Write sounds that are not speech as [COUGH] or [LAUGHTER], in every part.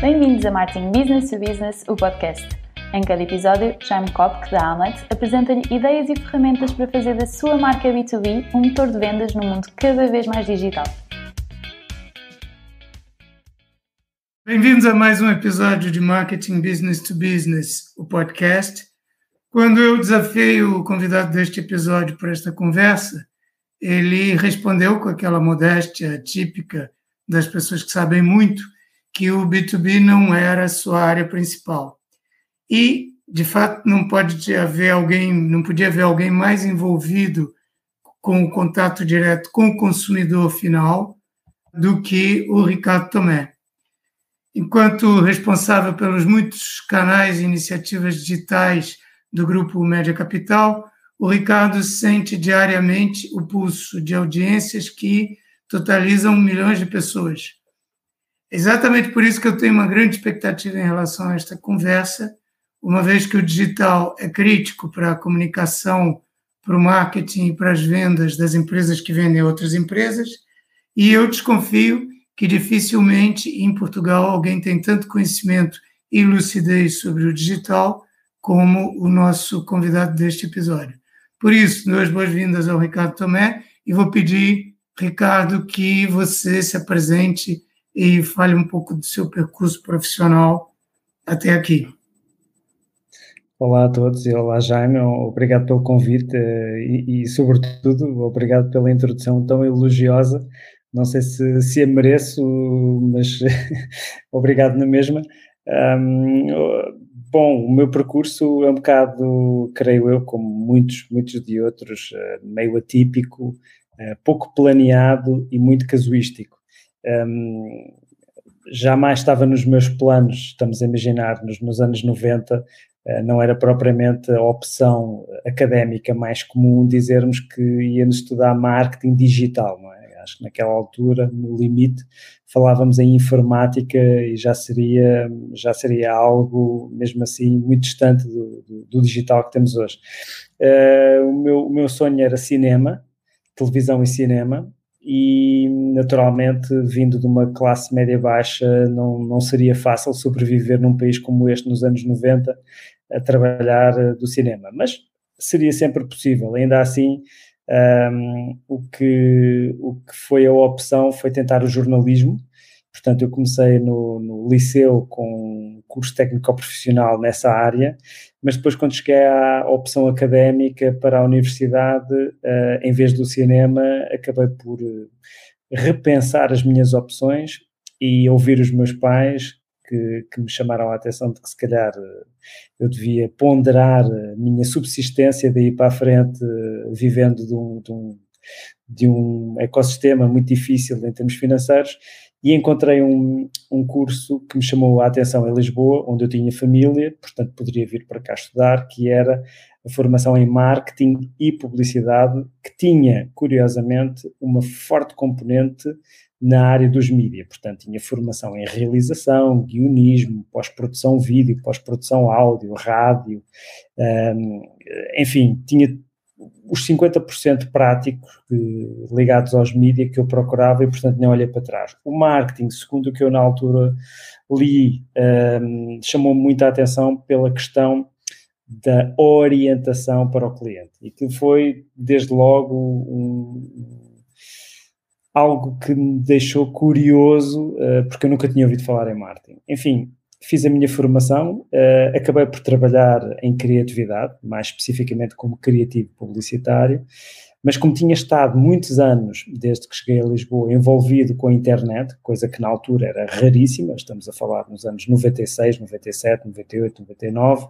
Bem-vindos a Marketing Business to Business, o podcast. Em cada episódio, Jaime Kopk, da Amlet, apresenta-lhe ideias e ferramentas para fazer da sua marca B2B um motor de vendas num mundo cada vez mais digital. Bem-vindos a mais um episódio de Marketing Business to Business, o podcast. Quando eu desafiei o convidado deste episódio para esta conversa, ele respondeu com aquela modéstia típica das pessoas que sabem muito que o B2B não era a sua área principal. E, de fato, não pode haver alguém, não podia haver alguém mais envolvido com o contato direto com o consumidor final do que o Ricardo Tomé. Enquanto responsável pelos muitos canais e iniciativas digitais do grupo Média Capital, o Ricardo sente diariamente o pulso de audiências que totalizam milhões de pessoas. Exatamente por isso que eu tenho uma grande expectativa em relação a esta conversa, uma vez que o digital é crítico para a comunicação, para o marketing e para as vendas das empresas que vendem outras empresas, e eu desconfio que dificilmente em Portugal alguém tem tanto conhecimento e lucidez sobre o digital como o nosso convidado deste episódio. Por isso, duas boas-vindas ao Ricardo Tomé e vou pedir, Ricardo, que você se apresente e fale um pouco do seu percurso profissional até aqui. Olá a todos e olá Jaime, obrigado pelo convite eh, e, e, sobretudo, obrigado pela introdução tão elogiosa. Não sei se, se a mereço, mas [LAUGHS] obrigado na mesma. Um, bom, o meu percurso é um bocado, creio eu, como muitos, muitos de outros, eh, meio atípico, eh, pouco planeado e muito casuístico. Um, jamais estava nos meus planos, estamos a imaginar, nos, nos anos 90, eh, não era propriamente a opção académica mais comum dizermos que íamos estudar marketing digital, não é? Acho que naquela altura, no limite, falávamos em informática e já seria, já seria algo, mesmo assim, muito distante do, do, do digital que temos hoje. Uh, o, meu, o meu sonho era cinema, televisão e cinema, e naturalmente, vindo de uma classe média baixa, não, não seria fácil sobreviver num país como este nos anos 90 a trabalhar eh, do cinema, mas seria sempre possível. Ainda assim, um, o, que, o que foi a opção foi tentar o jornalismo. Portanto, eu comecei no, no liceu com um curso técnico-profissional nessa área, mas depois, quando cheguei à opção académica para a universidade, uh, em vez do cinema, acabei por eh, repensar as minhas opções e ouvir os meus pais, que, que, me chamaram a atenção de que se calhar eh, eu devia ponderar a minha subsistência daí para a frente, vivendo de um, de um, de um ecossistema muito difícil em termos financeiros, e encontrei um, um curso que me chamou a atenção em Lisboa, onde eu tinha família, portanto poderia vir para cá estudar, que era a formação em marketing e publicidade, que tinha, curiosamente, uma forte componente na área dos mídias, portanto, tinha formação em realização, guionismo, pós-produção vídeo, pós-produção áudio, rádio, um, enfim, tinha os 50% práticos ligados aos mídias que eu procurava e, portanto, nem olhei para trás. O marketing, segundo o que eu na altura li, um, chamou muita atenção pela questão da orientação para o cliente e que foi, desde logo, um, algo que me deixou curioso, uh, porque eu nunca tinha ouvido falar em marketing. Enfim, fiz a minha formação, uh, acabei por trabalhar em criatividade, mais especificamente como criativo publicitário, mas como tinha estado muitos anos, desde que cheguei a Lisboa, envolvido com a internet, coisa que na altura era raríssima, estamos a falar nos anos 96, 97, 98, 99,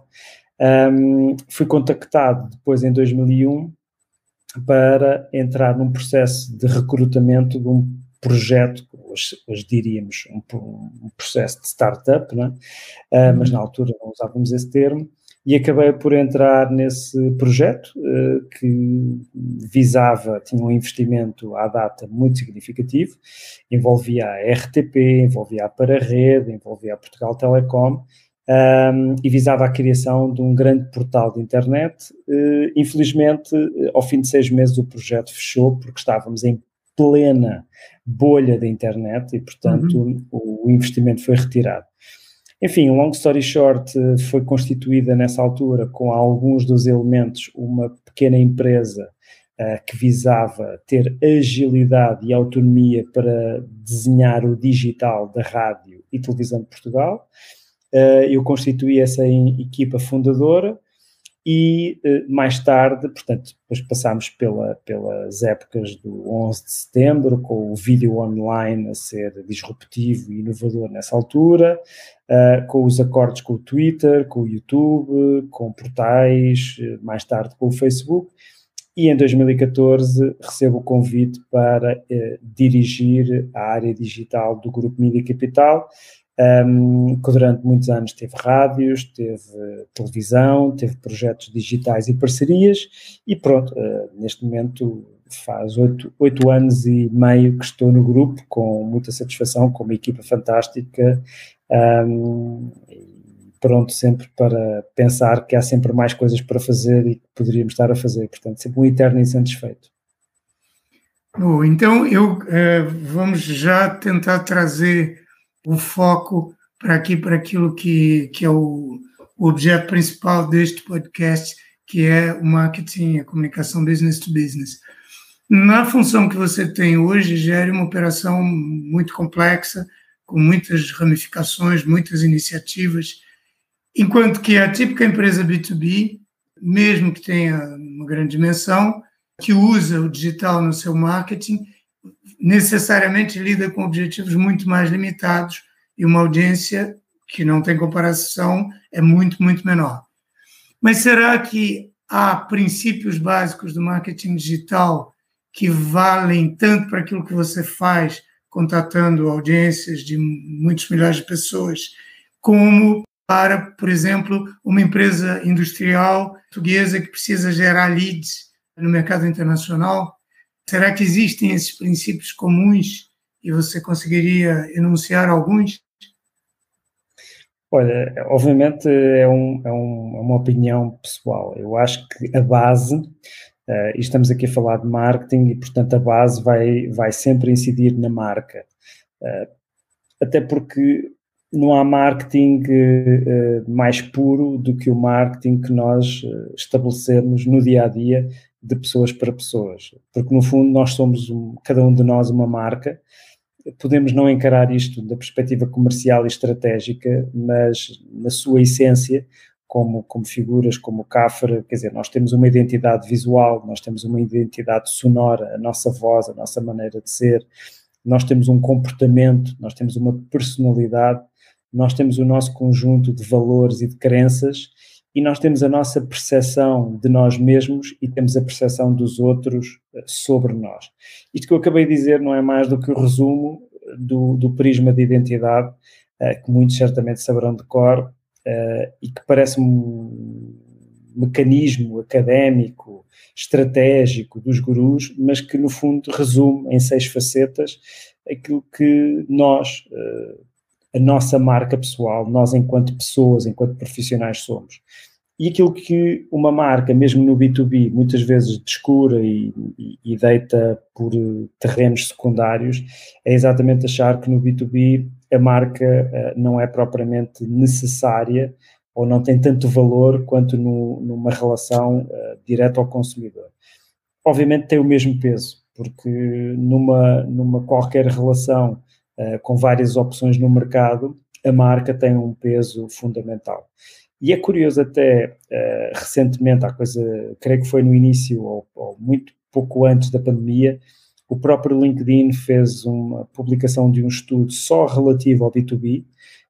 um, fui contactado depois em 2001 para entrar num processo de recrutamento de um projeto, hoje, hoje diríamos um, um, processo de startup, né? Uh, mas na altura não usávamos esse termo, e acabei por entrar nesse projeto uh, que visava, tinha um investimento à data muito significativo, envolvia a RTP, envolvia a Para-Rede, envolvia a Portugal Telecom, um, e visava a criação de um grande portal de internet. Uh, infelizmente, ao fim de seis meses, o projeto fechou porque estávamos em plena bolha da internet e, portanto, uhum. o, o investimento foi retirado. Enfim, long story short, foi constituída nessa altura com alguns dos elementos uma pequena empresa uh, que visava ter agilidade e autonomia para desenhar o digital da rádio e televisão de Portugal. Uh, eu constituí essa equipa fundadora e uh, mais tarde, portanto, depois passámos pela, pelas épocas do 11 de setembro, com o vídeo online a ser disruptivo e inovador nessa altura, uh, com os acordos com o Twitter, com o YouTube, com portais, mais tarde com o Facebook, e em 2014 recebo o convite para dirigir a área digital do Grupo Mídia Capital, um, que durante muitos anos teve rádios, teve televisão, teve projetos digitais e parcerias, e pronto, uh, neste momento faz oito, oito anos e meio que estou no grupo, com muita satisfação, com uma equipa fantástica, um, pronto sempre para pensar que há sempre mais coisas para fazer e que poderíamos estar a fazer, portanto, sempre um eterno insatisfeito. Bom, então eu uh, vamos já tentar trazer o foco para aqui, para aquilo que, que é o, o objeto principal deste podcast, que é o marketing, a comunicação business to business. Na função que você tem hoje, gere uma operação muito complexa, com muitas ramificações, muitas iniciativas, enquanto que a típica empresa B2B, mesmo que tenha uma grande dimensão, que usa o digital no seu marketing, necessariamente lida com objetivos muito mais limitados e uma audiência que não tem comparação é muito, muito menor. Mas será que há princípios básicos do marketing digital que valem tanto para aquilo que você faz, contatando audiências de muitos milhares de pessoas, como para, por exemplo, uma empresa industrial portuguesa que precisa gerar leads no mercado internacional? Será que existem esses princípios comuns e você conseguiria enunciar alguns? Olha, obviamente é, um, é, um, é uma opinião pessoal. Eu acho que a base, uh, e estamos aqui a falar de marketing, e portanto a base vai, vai sempre incidir na marca. Uh, até porque não há marketing uh, mais puro do que o marketing que nós estabelecemos no dia a dia de pessoas para pessoas, porque no fundo nós somos, um, cada um de nós, uma marca. Podemos não encarar isto da perspectiva comercial e estratégica, mas na sua essência, como, como figuras, como o Cafra, quer dizer, nós temos uma identidade visual, nós temos uma identidade sonora, a nossa voz, a nossa maneira de ser, nós temos um comportamento, nós temos uma personalidade, nós temos o nosso conjunto de valores e de crenças e nós temos a nossa percepção de nós mesmos e temos a percepção dos outros eh, sobre nós. Isto que eu acabei de dizer não é mais do que o resumo do, do prisma de identidade, uh, que muitos certamente saberão de cor, uh, e que parece um mecanismo académico, estratégico dos gurus, mas que no fundo resume em seis facetas aquilo que nós, uh, a nossa marca pessoal, nós enquanto pessoas, enquanto profissionais somos. E aquilo que uma marca, mesmo no B2B, muitas vezes descura e, e, deita por terrenos secundários, é exatamente achar que no B2B a marca uh, não é propriamente necessária ou não tem tanto valor quanto no, numa relação uh, direta ao consumidor. Obviamente tem o mesmo peso, porque numa, numa qualquer relação com várias opções no mercado, a marca tem um peso fundamental. E é curioso até, uh, recentemente, há coisa, creio que foi no início ou, ou, muito pouco antes da pandemia, o próprio LinkedIn fez uma publicação de um estudo só relativo ao B2B, uh,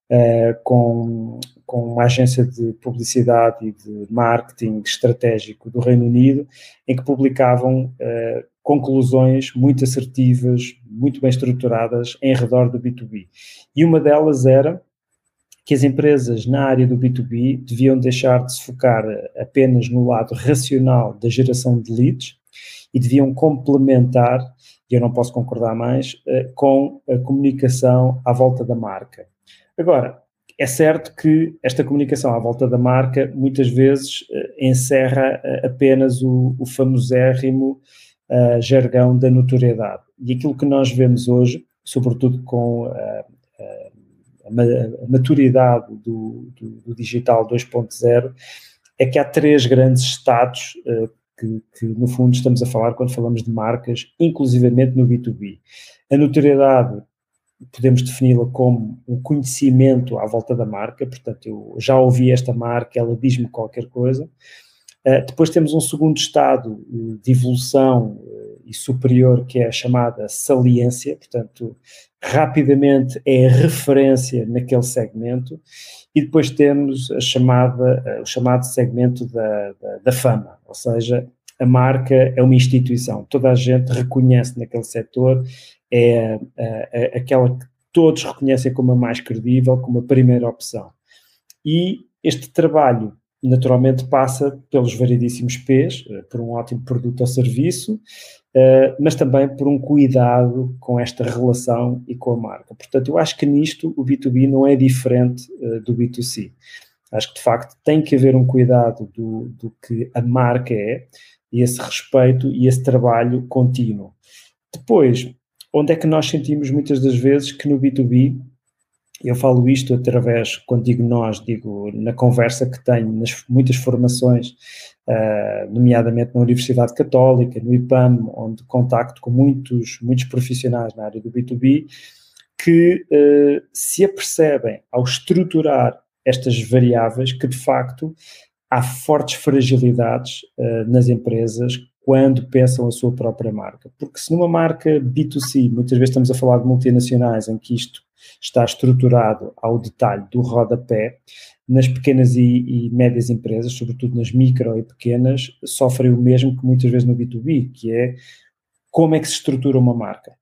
eh, com, com uma agência de publicidade e de marketing estratégico do Reino Unido, em que publicavam uh, conclusões muito assertivas, muito bem estruturadas em redor do B2B. E uma delas era que as empresas na área do B2B deviam deixar de se focar apenas no lado racional da geração de leads e deviam complementar, e eu não posso concordar mais, eh, com a comunicação à volta da marca. Agora, é certo que esta comunicação à volta da marca muitas vezes eh, encerra eh, apenas o, o famosérrimo uh, jargão da notoriedade. E aquilo que nós vemos hoje, sobretudo com uh, a, maturidade do, do, do digital 2.0, é que há três grandes estados uh, que, que, no fundo, estamos a falar quando falamos de marcas, inclusivamente no B2B. A notoriedade podemos defini-la como um conhecimento à volta da marca, portanto, eu já ouvi esta marca, ela diz-me qualquer coisa. Uh, depois temos um segundo estado de evolução uh, e superior, que é a chamada saliência, portanto, rapidamente é a referência naquele segmento, e depois temos a chamada, o chamado segmento da, da, da fama, ou seja, a marca é uma instituição, toda a gente reconhece naquele setor, é, é, é aquela que todos reconhecem como a mais credível, como a primeira opção. E este trabalho naturalmente passa pelos variedíssimos P's, eh, por um ótimo produto ou serviço, eh, mas também por um cuidado com esta relação e com a marca. Portanto, eu acho que nisto o B2B não é diferente eh, do B2C. Acho que de facto tem que haver um cuidado do, do que a marca é, e esse respeito e esse trabalho contínuo. Depois, onde é que nós sentimos muitas das vezes que no B2B, eu falo isto através, quando digo nós, digo na conversa que tenho nas muitas formações, uh, nomeadamente na Universidade Católica, no IPAM, onde contacto com muitos, muitos profissionais na área do B2B, que uh, se apercebem ao estruturar estas variáveis que de facto há fortes fragilidades uh, nas empresas quando pensam a sua própria marca. Porque se numa marca B2C, muitas vezes estamos a falar de multinacionais, em que isto está estruturado ao detalhe do rodapé, nas pequenas e, e, médias empresas, sobretudo nas micro e pequenas, sofrem o mesmo que muitas vezes no B2B, que é como é que se estrutura uma marca.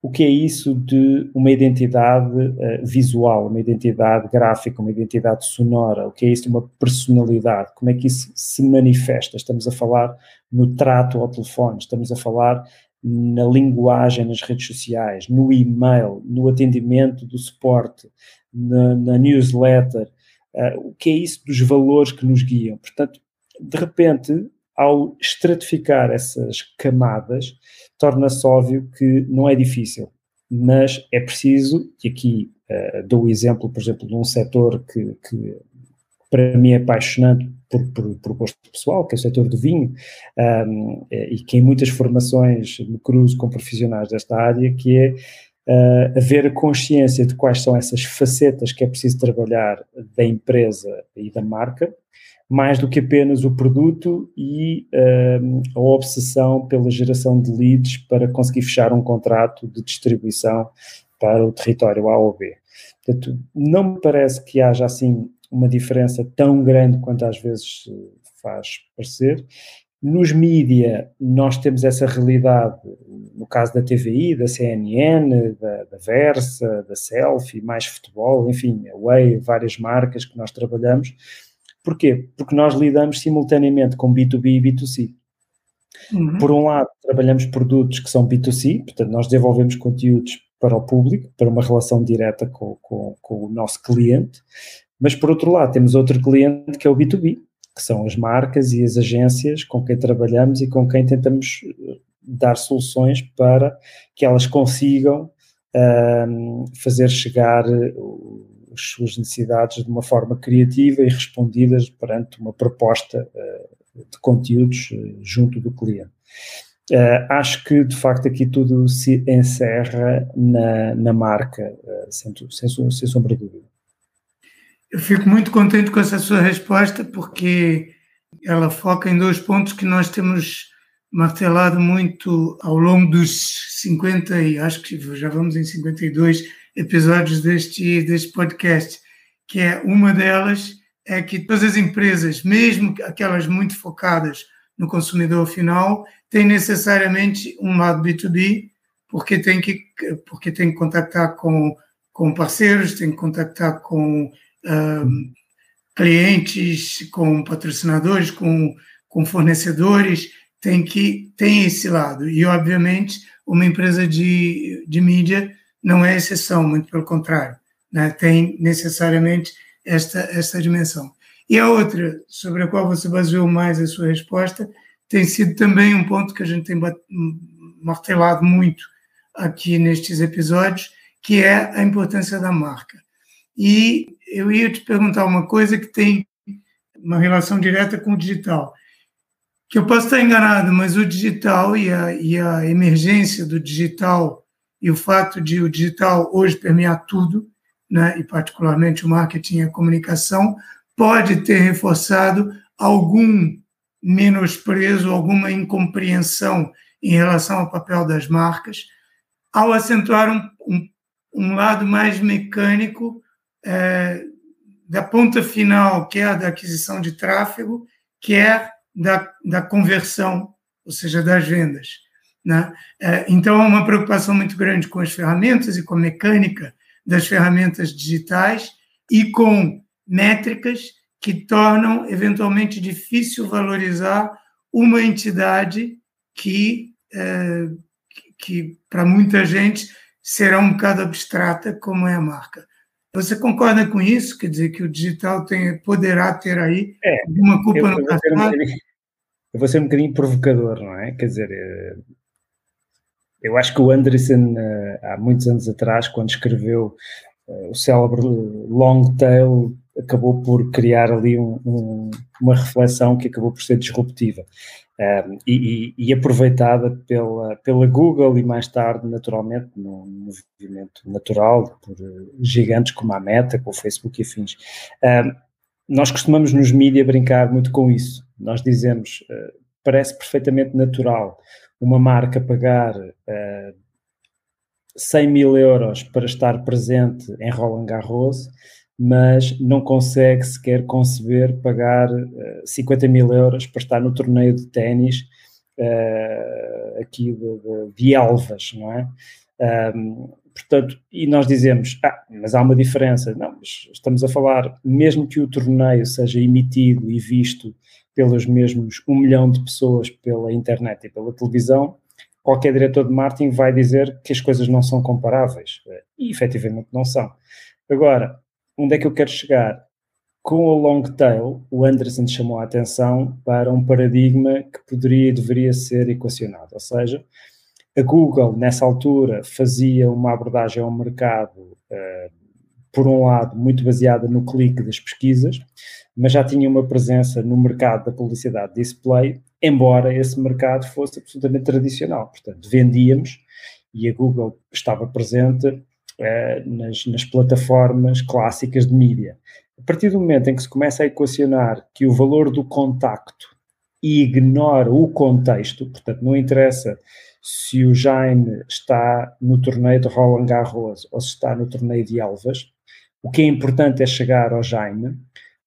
O que é isso de uma identidade uh, visual, uma identidade gráfica, uma identidade sonora, o que é isso de uma personalidade, como é que isso se manifesta? Estamos a falar no trato ao telefone, estamos a falar na linguagem nas redes sociais, no e-mail, no atendimento do suporte, na, na newsletter, uh, o que é isso dos valores que nos guiam? Portanto, de repente, ao estratificar essas camadas, torna-se óbvio que não é difícil, mas é preciso, e aqui uh, dou o exemplo, por exemplo, de um setor que, que para mim é apaixonante por, por, por, gosto pessoal, que é o setor do vinho, um, e que em muitas formações me cruzo com profissionais desta área, que é uh, haver a consciência de quais são essas facetas que é preciso trabalhar da empresa e da marca, mais do que apenas o produto e a obsessão pela geração de leads para conseguir fechar um contrato de distribuição para o território A ou B. Portanto, não me parece que haja assim uma diferença tão grande quanto às vezes faz parecer. Nos mídia, nós temos essa realidade, no caso da TVI, da CNN, da, da Versa, da Selfie, mais futebol, enfim, a Way, várias marcas que nós trabalhamos, Porquê? Porque nós lidamos simultaneamente com B2B e B2C. Uhum. Por um lado, trabalhamos produtos que são B2C, portanto, nós desenvolvemos conteúdos para o público, para uma relação direta com, com, com o nosso cliente, mas por outro lado, temos outro cliente que é o B2B, que são as marcas e as agências com quem trabalhamos e com quem tentamos eh, dar soluções para que elas consigam um, fazer chegar as suas necessidades de uma forma criativa e respondidas perante uma proposta uh, de conteúdos junto do cliente. Uh, acho que, de facto, aqui tudo se encerra na, na marca, sem, sem, sem sombra de dúvida. Eu fico muito contente com essa sua resposta, porque ela foca em dois pontos que nós temos martelado muito ao longo dos 50 e acho que já vamos em 52 episódios deste, deste podcast, que é uma delas é que todas as empresas, mesmo aquelas muito focadas no consumidor final, têm necessariamente um lado B2B, porque tem que, porque tem que contactar com, com parceiros, tem que contactar com clientes, com patrocinadores, com, com fornecedores, tem que tem esse lado. E, obviamente, uma empresa de, de mídia não é exceção, muito pelo contrário, né? tem necessariamente esta, esta dimensão. E a outra, sobre a qual você baseou mais a sua resposta, tem sido também um ponto que a gente tem martelado muito aqui nestes episódios, que é a importância da marca. E eu ia te perguntar uma coisa que tem uma relação direta com o digital, que eu posso estar enganado, mas o digital e a, e a emergência do digital e o fato de o digital hoje permear tudo, né, e particularmente o marketing e a comunicação, pode ter reforçado algum menosprezo, alguma incompreensão em relação ao papel das marcas, ao acentuar um, um, um lado mais mecânico é, da ponta final, que é da aquisição de tráfego, que é da, da conversão, ou seja, das vendas. Né? É, então, há uma preocupação muito grande com as ferramentas e com a mecânica das ferramentas digitais e com métricas que tornam eventualmente difícil valorizar uma entidade que, é, que para muita gente será um bocado abstrata, como é a marca. Você concorda com isso? Quer dizer, que o digital tem, poderá ter aí é, alguma culpa no passado? Eu vou ser um bocadinho provocador, não é? Quer dizer, eh, eu acho que o Anderson, eh, há muitos anos atrás, quando escreveu eh, o célebre Long Tail, acabou por criar ali um, um, uma reflexão que acabou por ser disruptiva um, e, e, aproveitada pela, pela Google e mais tarde, naturalmente, num movimento natural por gigantes como a Meta, com o Facebook e afins. Um, nós costumamos nos mídias brincar muito com isso. Nós dizemos, uh, parece perfeitamente natural uma marca pagar uh, 100 mil euros para estar presente em Roland Garros, mas não consegue sequer conceber pagar uh, 50 mil euros para estar no torneio de ténis uh, aqui de, de, de, Elvas, não é? Um, portanto, e nós dizemos, ah, mas há uma diferença. Não, estamos a falar, mesmo que o torneio seja emitido e visto pelos mesmos um milhão de pessoas pela internet e pela televisão, qualquer diretor de marketing vai dizer que as coisas não são comparáveis. E efetivamente não são. Agora, onde é que eu quero chegar? Com o long tail, o Anderson chamou a atenção para um paradigma que poderia e deveria ser equacionado. Ou seja, a Google, nessa altura, fazia uma abordagem ao mercado, uh, por um lado, muito baseada no clique das pesquisas, mas já tinha uma presença no mercado da publicidade display embora esse mercado fosse absolutamente tradicional. Portanto, vendíamos e a Google estava presente eh, nas, nas, plataformas clássicas de mídia. A partir do momento em que se começa a equacionar que o valor do contacto ignora o contexto, portanto, não interessa se o Jaime está no torneio de Roland Garros ou se está no torneio de Elvas, o que é importante é chegar ao Jaime,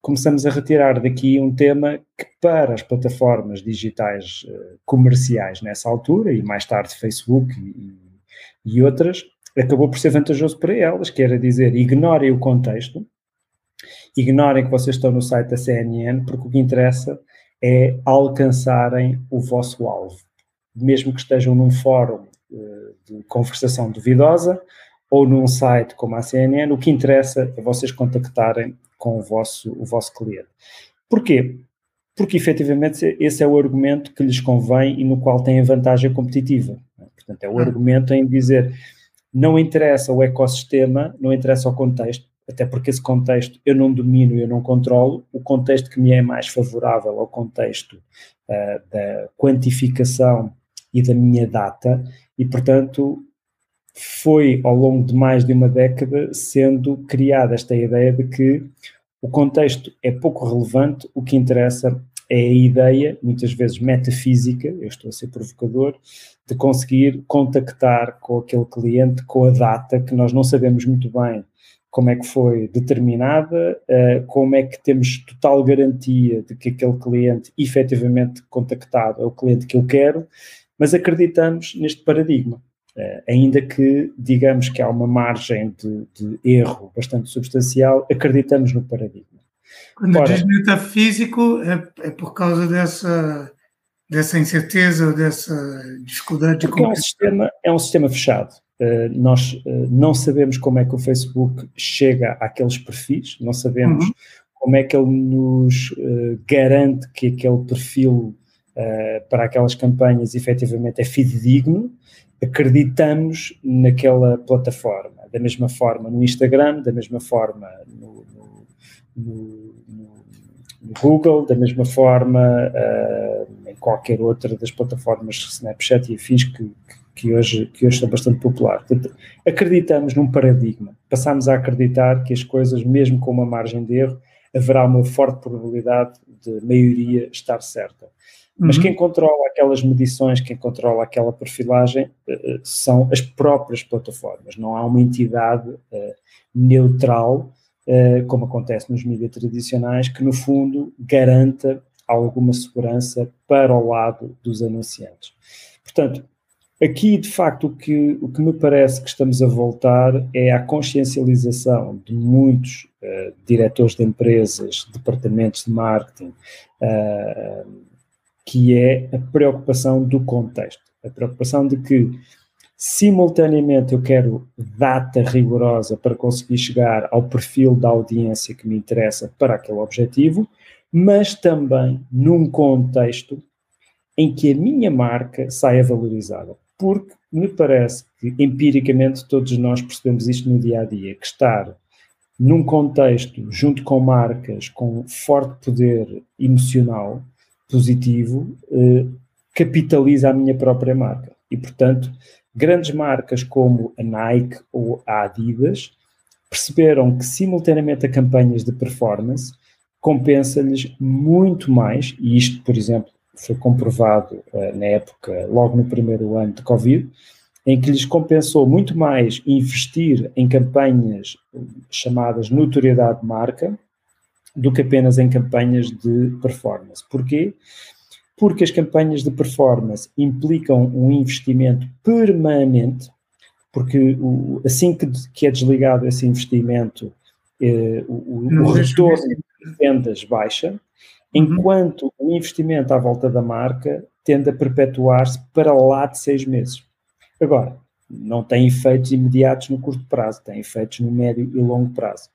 começamos a retirar daqui um tema que para as plataformas digitais uh, comerciais nessa altura, e mais tarde Facebook e, e, outras, acabou por ser vantajoso para elas, que era dizer, ignorem o contexto, ignorem que vocês estão no site da CNN, porque o que interessa é alcançarem o vosso alvo. Mesmo que estejam num fórum uh, de conversação duvidosa, ou num site como a CNN, o que interessa é vocês contactarem com o vosso, o vosso cliente. Porquê? Porque efetivamente esse é o argumento que lhes convém e no qual têm a vantagem competitiva. Portanto, é o argumento em dizer não interessa o ecossistema, não interessa o contexto, até porque esse contexto eu não domino, eu não controlo. O contexto que me é mais favorável ao contexto uh, da quantificação e da minha data, e portanto foi ao longo de mais de uma década sendo criada esta ideia de que o contexto é pouco relevante, o que interessa é a ideia, muitas vezes metafísica, eu estou a ser provocador, de conseguir contactar com aquele cliente com a data que nós não sabemos muito bem como é que foi determinada, eh, como é que temos total garantia de que aquele cliente efetivamente contactado é o cliente que eu quero, mas acreditamos neste paradigma. Uh, ainda que digamos que há uma margem de, de, erro bastante substancial, acreditamos no paradigma. Quando Ora, diz metafísico, é, é por causa dessa, dessa incerteza, dessa dificuldade de compreensão? É um sistema, é um sistema fechado. Uh, nós uh, não sabemos como é que o Facebook chega àqueles perfis, não sabemos uhum. como é que ele nos garante que aquele perfil uh, para aquelas campanhas efetivamente é fidedigno, acreditamos naquela plataforma. Da mesma forma no Instagram, da mesma forma no, no, no Google, da mesma forma uh, em qualquer outra das plataformas Snapchat e afins que, que, hoje, que hoje são bastante populares. acreditamos num paradigma. Passamos a acreditar que as coisas, mesmo com uma margem de erro, haverá uma forte probabilidade de maioria estar certa. Mas uhum. quem controla aquelas medições, quem controla aquela perfilagem, uh, são as próprias plataformas. Não há uma entidade uh, neutral, como acontece nos mídias tradicionais, que no fundo garanta alguma segurança para o lado dos anunciantes. Portanto, aqui de facto o que, o que me parece que estamos a voltar é a consciencialização de muitos diretores de empresas, departamentos de marketing, que é a preocupação do contexto, a preocupação de que simultaneamente eu quero data rigorosa para conseguir chegar ao perfil da audiência que me interessa para aquele objetivo, mas também num contexto em que a minha marca saia valorizada. Porque me parece que empiricamente todos nós percebemos isto no dia a dia, que estar num contexto junto com marcas com forte poder emocional positivo eh, capitaliza a minha própria marca. E, portanto, grandes marcas como a Nike ou a Adidas perceberam que, simultaneamente a campanhas de performance, compensa-lhes muito mais, e isto, por exemplo, foi comprovado uh, na época, logo no primeiro ano de Covid, em que lhes compensou muito mais investir em campanhas chamadas notoriedade de marca, do que apenas em campanhas de performance. Porquê? Porque as campanhas de performance implicam um investimento permanente, porque o, assim que, que, é desligado esse investimento, eh, o, o retorno de vendas baixa, uhum. enquanto o investimento à volta da marca tende a perpetuar-se para lá de seis meses. Agora, não tem efeitos imediatos no curto prazo, tem efeitos no médio e longo prazo.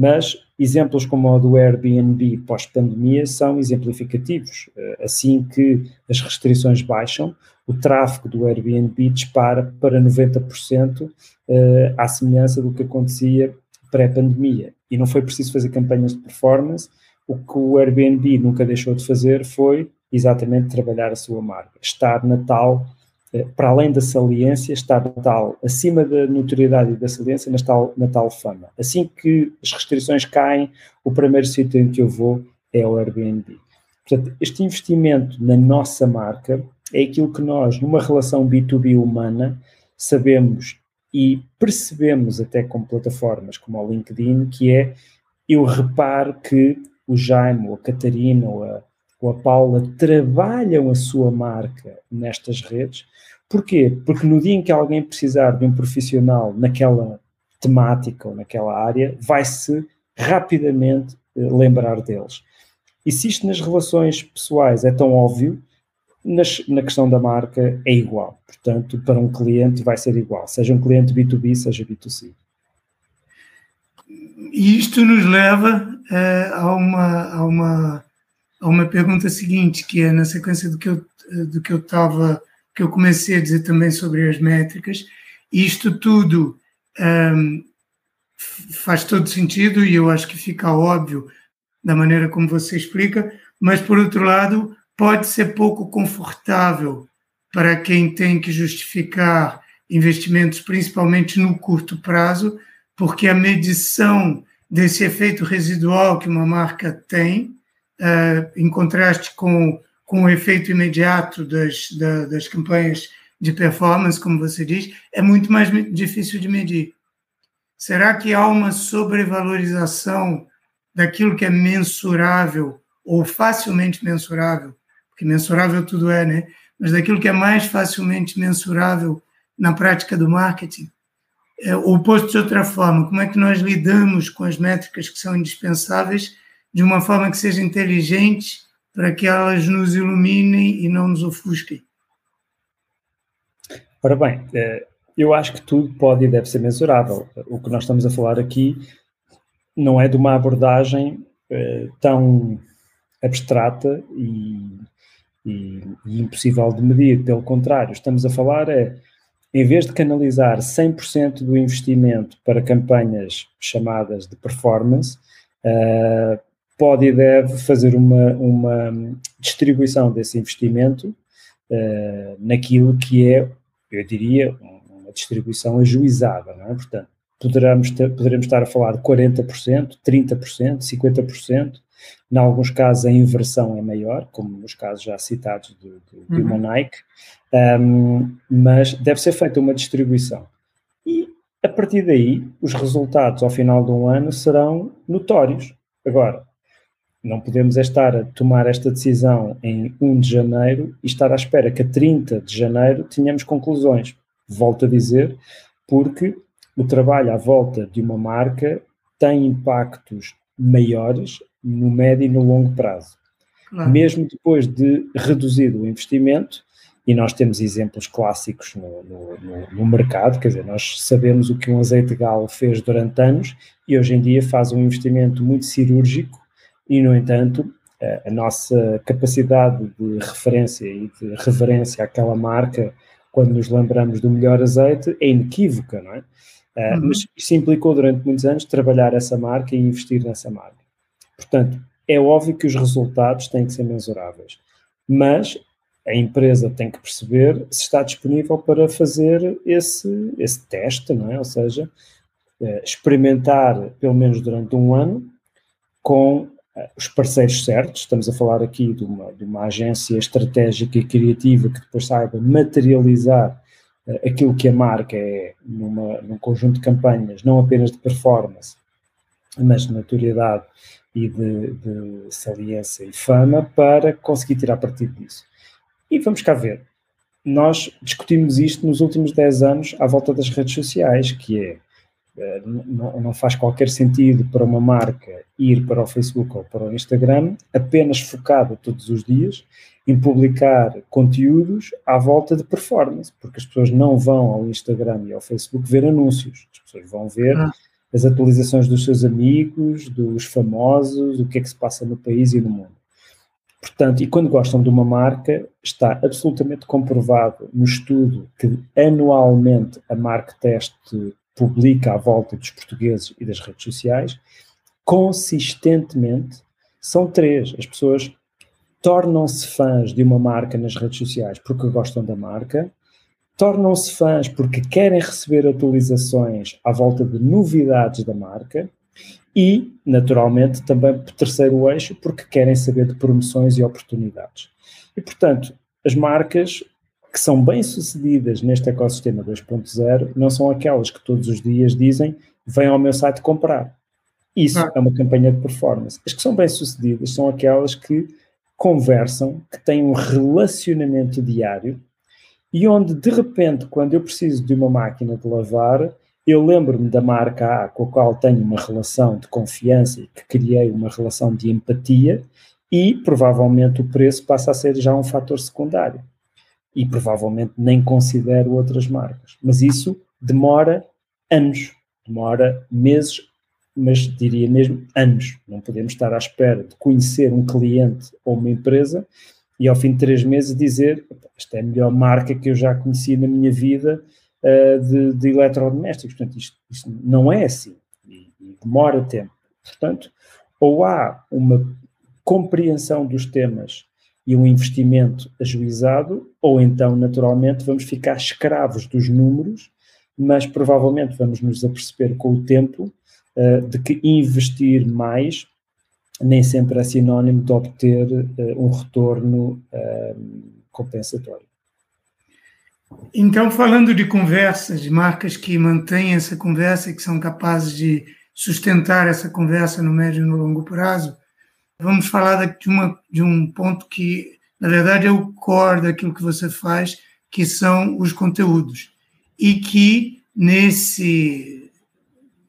Mas exemplos como o do Airbnb pós-pandemia são exemplificativos. Eh, assim que as restrições baixam, o tráfego do Airbnb dispara para 90% eh, à semelhança do que acontecia pré-pandemia. E não foi preciso fazer campanhas de performance. O que o Airbnb nunca deixou de fazer foi exatamente trabalhar a sua marca, estar na tal para além da saliência, está tal, acima da notoriedade e da saliência, na tal, na tal fama. Assim que as restrições caem, o primeiro sítio em que eu vou é o Airbnb. Portanto, este investimento na nossa marca é aquilo que nós, numa relação B2B humana, sabemos e percebemos até com plataformas como o LinkedIn, que é eu reparo que o Jaime, ou a Catarina, ou a, ou a Paula trabalham a sua marca nestas redes. Porquê? Porque no dia em que alguém precisar de um profissional naquela temática ou naquela área, vai-se rapidamente eh, lembrar deles. E se isto nas relações pessoais é tão óbvio, nas, na questão da marca é igual. Portanto, para um cliente vai ser igual, seja um cliente B2B, seja B2C. E isto nos leva é, a, uma, a, uma, a uma pergunta seguinte, que é na sequência do que eu do que eu estava que eu comecei a dizer também sobre as métricas. Isto tudo um, faz todo sentido e eu acho que fica óbvio da maneira como você explica, mas por outro lado pode ser pouco confortável para quem tem que justificar investimentos, principalmente no curto prazo, porque a medição desse efeito residual que uma marca tem, em contraste com, com o efeito imediato das, da, das campanhas de performance, como você diz, é muito mais difícil de medir. Será que há uma sobrevalorização daquilo que é mensurável ou facilmente mensurável? Porque mensurável tudo é, né? Mas daquilo que é mais facilmente mensurável na prática do marketing? É, ou posto de outra forma, como é que nós lidamos com as métricas que são indispensáveis de uma forma que seja inteligente para que elas nos iluminem e não nos ofusquem? Ora bem, é, eu acho que tudo pode e deve ser mensurável. O que nós estamos a falar aqui não é de uma abordagem é, tão abstrata e, e, e impossível de medir, pelo contrário, estamos a falar é, em vez de canalizar 100% do investimento para campanhas chamadas de performance, uh, pode e deve fazer uma, uma distribuição desse investimento uh, naquilo que é, eu diria, uma distribuição ajuizada, não é? Portanto, poderemos, ter, poderemos estar a falar de 40%, 30%, 50%, em alguns casos a inversão é maior, como nos casos já citados de, de, de uma uhum. Nike, um, mas deve ser feita uma distribuição. E a partir daí, os resultados ao final de um ano serão notórios. Agora, não podemos é estar a tomar esta decisão em 1 de janeiro e estar à espera que a 30 de janeiro tenhamos conclusões. Volto a dizer, porque o trabalho à volta de uma marca tem impactos maiores no médio e no longo prazo. Claro. Mesmo depois de reduzido o investimento, e nós temos exemplos clássicos no, no, no, mercado, quer dizer, nós sabemos o que um azeite galo fez durante anos e hoje em dia faz um investimento muito cirúrgico e, no entanto, a, nossa capacidade de referência e de reverência àquela marca, quando nos lembramos do melhor azeite, é inequívoca, não é? Uh, uhum. Mas isso implicou durante muitos anos trabalhar essa marca e investir nessa marca. Portanto, é óbvio que os resultados têm que ser mensuráveis, mas a empresa tem que perceber se está disponível para fazer esse, esse teste, não é? ou seja, uh, experimentar pelo menos durante um ano com os parceiros certos. Estamos a falar aqui de uma, de uma agência estratégica e criativa que depois saiba materializar aquilo que a marca é numa, num conjunto de campanhas, não apenas de performance, mas de notoriedade e de, de saliência e fama, para conseguir tirar partido disso. E vamos cá ver. Nós discutimos isto nos últimos 10 anos à volta das redes sociais, que é eh, não, faz qualquer sentido para uma marca ir para o Facebook ou para o Instagram apenas focada todos os dias em publicar conteúdos à volta de performance, porque as pessoas não vão ao Instagram e ao Facebook ver anúncios, as pessoas vão ver ah. as atualizações dos seus amigos, dos famosos, o que é que se passa no país e no mundo. Portanto, e quando gostam de uma marca, está absolutamente comprovado no estudo que anualmente a Mark Test publica à volta dos portugueses e das redes sociais, consistentemente são três. As pessoas tornam-se fãs de uma marca nas redes sociais porque gostam da marca, tornam-se fãs porque querem receber atualizações à volta de novidades da marca e, naturalmente, também por terceiro eixo, porque querem saber de promoções e oportunidades. E, portanto, as marcas que são bem-sucedidas neste ecossistema 2.0 não são aquelas que todos os dias dizem vem ao meu site comprar. Isso ah. é uma campanha de performance. As que são bem-sucedidas são aquelas que conversam, que têm um relacionamento diário e onde, de repente, quando eu preciso de uma máquina de lavar, eu lembro-me da marca A com a qual tenho uma relação de confiança e que criei uma relação de empatia e provavelmente o preço passa a ser já um fator secundário e provavelmente nem considero outras marcas. Mas isso demora anos, demora meses mas diria mesmo anos. Não podemos estar à espera de conhecer um cliente ou uma empresa e ao fim de três meses dizer esta é a melhor marca que eu já conheci na minha vida uh, de, de, eletrodomésticos. Portanto, isto, isto, não é assim e, e demora tempo. Portanto, ou há uma compreensão dos temas e um investimento ajuizado, ou então, naturalmente, vamos ficar escravos dos números, mas provavelmente vamos nos aperceber com o tempo uh, de que investir mais nem sempre é sinónimo de obter uh, um retorno uh, compensatório. Então, falando de conversas, de marcas que mantêm essa conversa e que são capazes de sustentar essa conversa no médio e no longo prazo, vamos falar de, uma, de um ponto que, na verdade, é o core daquilo que você faz, que são os conteúdos. E que, nesse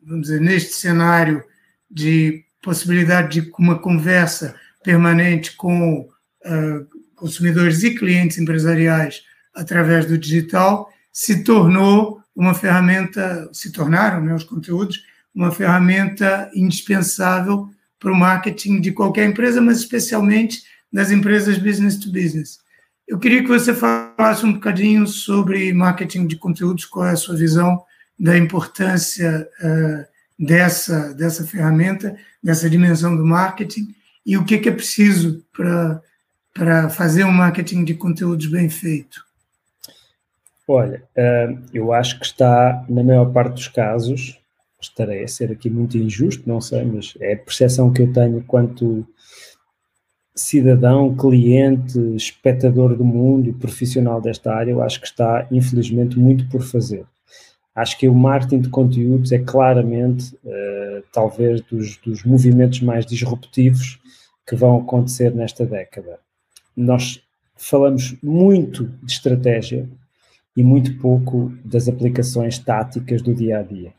vamos dizer, neste cenário de possibilidade de uma conversa permanente com uh, consumidores e clientes empresariais através do digital, se tornou uma ferramenta, se tornaram né, os conteúdos, uma ferramenta indispensável para o marketing de qualquer empresa, mas especialmente das empresas business to business. Eu queria que você falasse um bocadinho sobre marketing de conteúdos, qual é a sua visão da importância uh, dessa, dessa ferramenta, dessa dimensão do marketing, e o que, que é preciso para fazer um marketing de conteúdos bem feito. Olha, uh, eu acho que está, na maior parte dos casos, estarei a ser aqui muito injusto, não sei, mas é a percepção que eu tenho quanto cidadão, cliente, espectador do mundo e profissional desta área, eu acho que está, infelizmente, muito por fazer. Acho que o marketing de conteúdos é claramente, uh, talvez, dos, dos movimentos mais disruptivos que vão acontecer nesta década. Nós falamos muito de estratégia e muito pouco das aplicações táticas do dia a dia.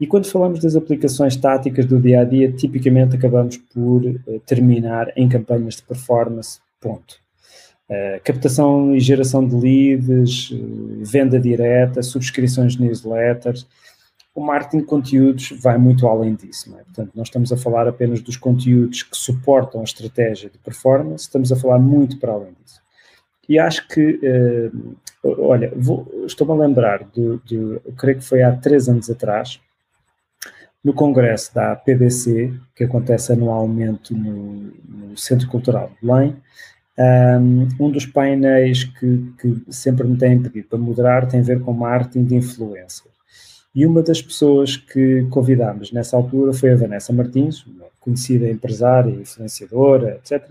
E quando falamos das aplicações táticas do dia a dia, tipicamente acabamos por uh, terminar em campanhas de performance, ponto. Uh, captação e geração de leads, uh, venda direta, subscrições de newsletters. O marketing de conteúdos vai muito além disso. É? Portanto, nós estamos a falar apenas dos conteúdos que suportam a estratégia de performance, estamos a falar muito para além disso. E acho que, olha, estou-me a lembrar de, de, eu creio que foi há três anos atrás, no congresso da PDC, que acontece anualmente no, no Centro Cultural de Belém, um, dos painéis que, que, sempre me têm pedido para moderar tem a ver com marketing de influência. E uma das pessoas que convidámos nessa altura foi a Vanessa Martins, uma conhecida empresária, influenciadora, etc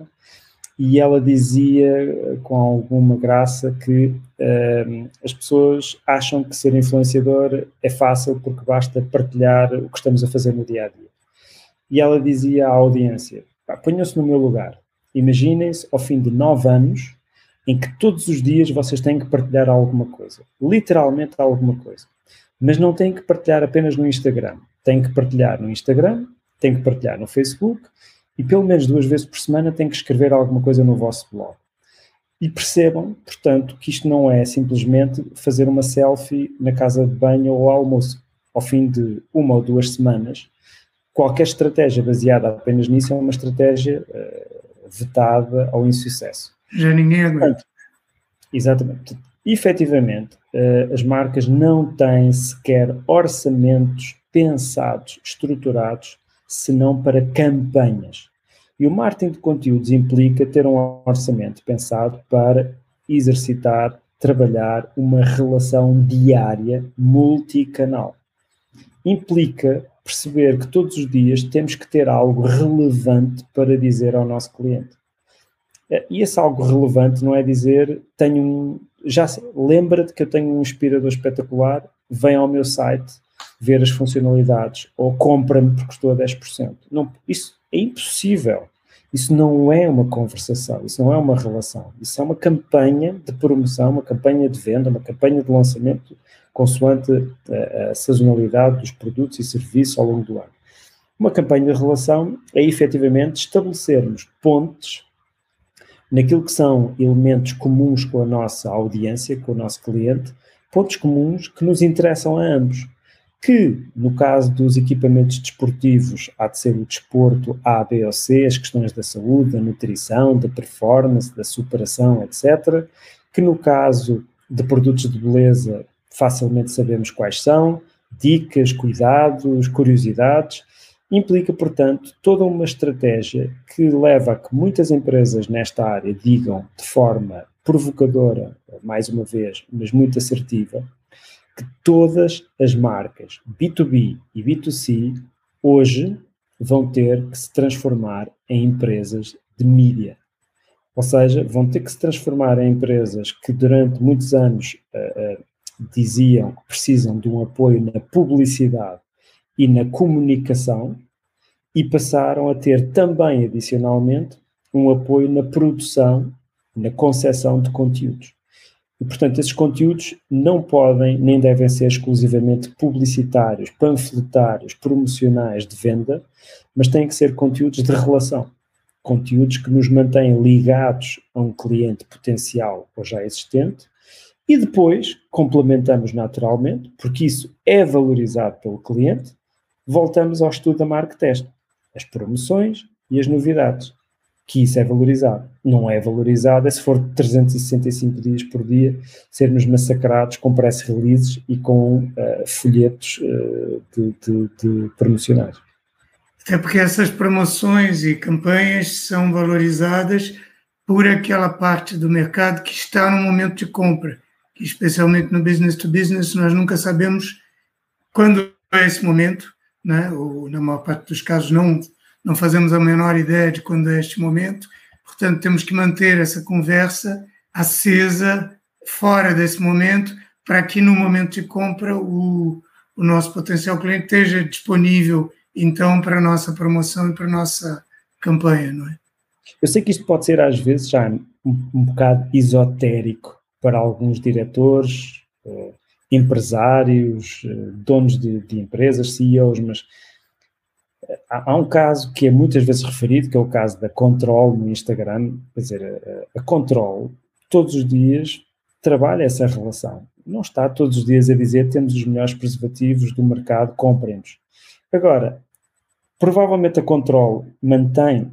e ela dizia com alguma graça que uh, as pessoas acham que ser influenciador é fácil porque basta partilhar o que estamos a fazer no dia a dia. E ela dizia à audiência: ponham-se no meu lugar, imaginem-se ao fim de nove anos em que todos os dias vocês têm que partilhar alguma coisa, literalmente alguma coisa. Mas não têm que partilhar apenas no Instagram, têm que partilhar no Instagram, têm que partilhar no Facebook e pelo menos duas vezes por semana tem que escrever alguma coisa no vosso blog. E percebam, portanto, que isto não é simplesmente fazer uma selfie na casa de banho ou almoço. Ao fim de uma ou duas semanas, qualquer estratégia baseada apenas nisso é uma estratégia uh, vetada ao insucesso. Já ninguém aguenta. Exatamente. Efetivamente, uh, as marcas não têm sequer orçamentos pensados, estruturados, senão para campanhas. E o marketing de conteúdos implica ter um orçamento pensado para exercitar, trabalhar uma relação diária multicanal. Implica perceber que todos os dias temos que ter algo relevante para dizer ao nosso cliente. E esse algo relevante não é dizer tenho um, já lembra-te que eu tenho um inspirador espetacular, vem ao meu site ver as funcionalidades ou compra-me porque estou a 10%. Não, isso é impossível. Isso não é uma conversação, isso não é uma relação. Isso é uma campanha de promoção, uma campanha de venda, uma campanha de lançamento consoante a, a sazonalidade dos produtos e serviços ao longo do ano. Uma campanha de relação é efetivamente estabelecermos pontes naquilo que são elementos comuns com a nossa audiência, com o nosso cliente, pontos comuns que nos interessam a ambos que, no caso dos equipamentos desportivos, há de ser o desporto A, B ou C, as questões da saúde, da nutrição, da performance, da superação, etc. Que no caso de produtos de beleza, facilmente sabemos quais são, dicas, cuidados, curiosidades. Implica, portanto, toda uma estratégia que leva a que muitas empresas nesta área digam de forma provocadora, mais uma vez, mas muito assertiva, que todas as marcas B2B e B2C hoje vão ter que se transformar em empresas de mídia. Ou seja, vão ter que se transformar em empresas que durante muitos anos uh, uh, diziam que precisam de um apoio na publicidade e na comunicação e passaram a ter também, adicionalmente, um apoio na produção, na concepção de conteúdos. E, portanto, esses conteúdos não podem nem devem ser exclusivamente publicitários, panfletários, promocionais de venda, mas têm que ser conteúdos de relação. Conteúdos que nos mantêm ligados a um cliente potencial ou já existente e depois complementamos naturalmente, porque isso é valorizado pelo cliente, voltamos ao estudo da marca teste, as promoções e as novidades que isso é valorizado. Não é valorizado é se for 365 dias por dia sermos massacrados com press releases e com uh, folhetos uh, de, de, de promocionais. Até porque essas promoções e campanhas são valorizadas por aquela parte do mercado que está no momento de compra, que especialmente no business to business nós nunca sabemos quando é esse momento, né? ou na maior parte dos casos não não fazemos a menor ideia de quando é este momento, portanto, temos que manter essa conversa acesa fora desse momento, para que no momento de compra o, o nosso potencial cliente esteja disponível, então, para a nossa promoção e para a nossa campanha, não é? Eu sei que isto pode ser, às vezes, já um, um bocado esotérico para alguns diretores, eh, empresários, eh, donos de, de empresas, CEOs, mas há, um caso que é muitas vezes referido, que é o caso da Control no Instagram, quer dizer, a, a Control todos os dias trabalha essa relação. Não está todos os dias a dizer temos os melhores preservativos do mercado, comprem-nos. Agora, provavelmente a Control mantém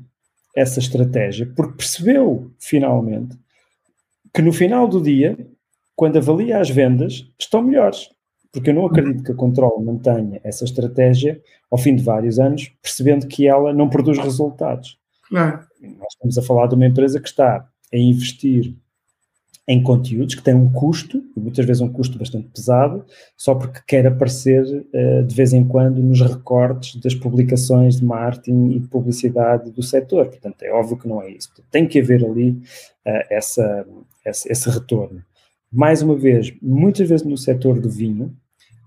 essa estratégia porque percebeu finalmente que no final do dia, quando avalia as vendas, estão melhores. Porque eu não acredito que a Control mantenha essa estratégia ao fim de vários anos, percebendo que ela não produz resultados. Claro. Nós estamos a falar de uma empresa que está a investir em conteúdos que tem um custo, e muitas vezes um custo bastante pesado, só porque quer aparecer uh, de vez em quando nos recortes das publicações de marketing e de publicidade do setor. Portanto, é óbvio que não é isso. Tem que haver ali uh, essa, essa, esse retorno. Mais uma vez, muitas vezes no setor do vinho,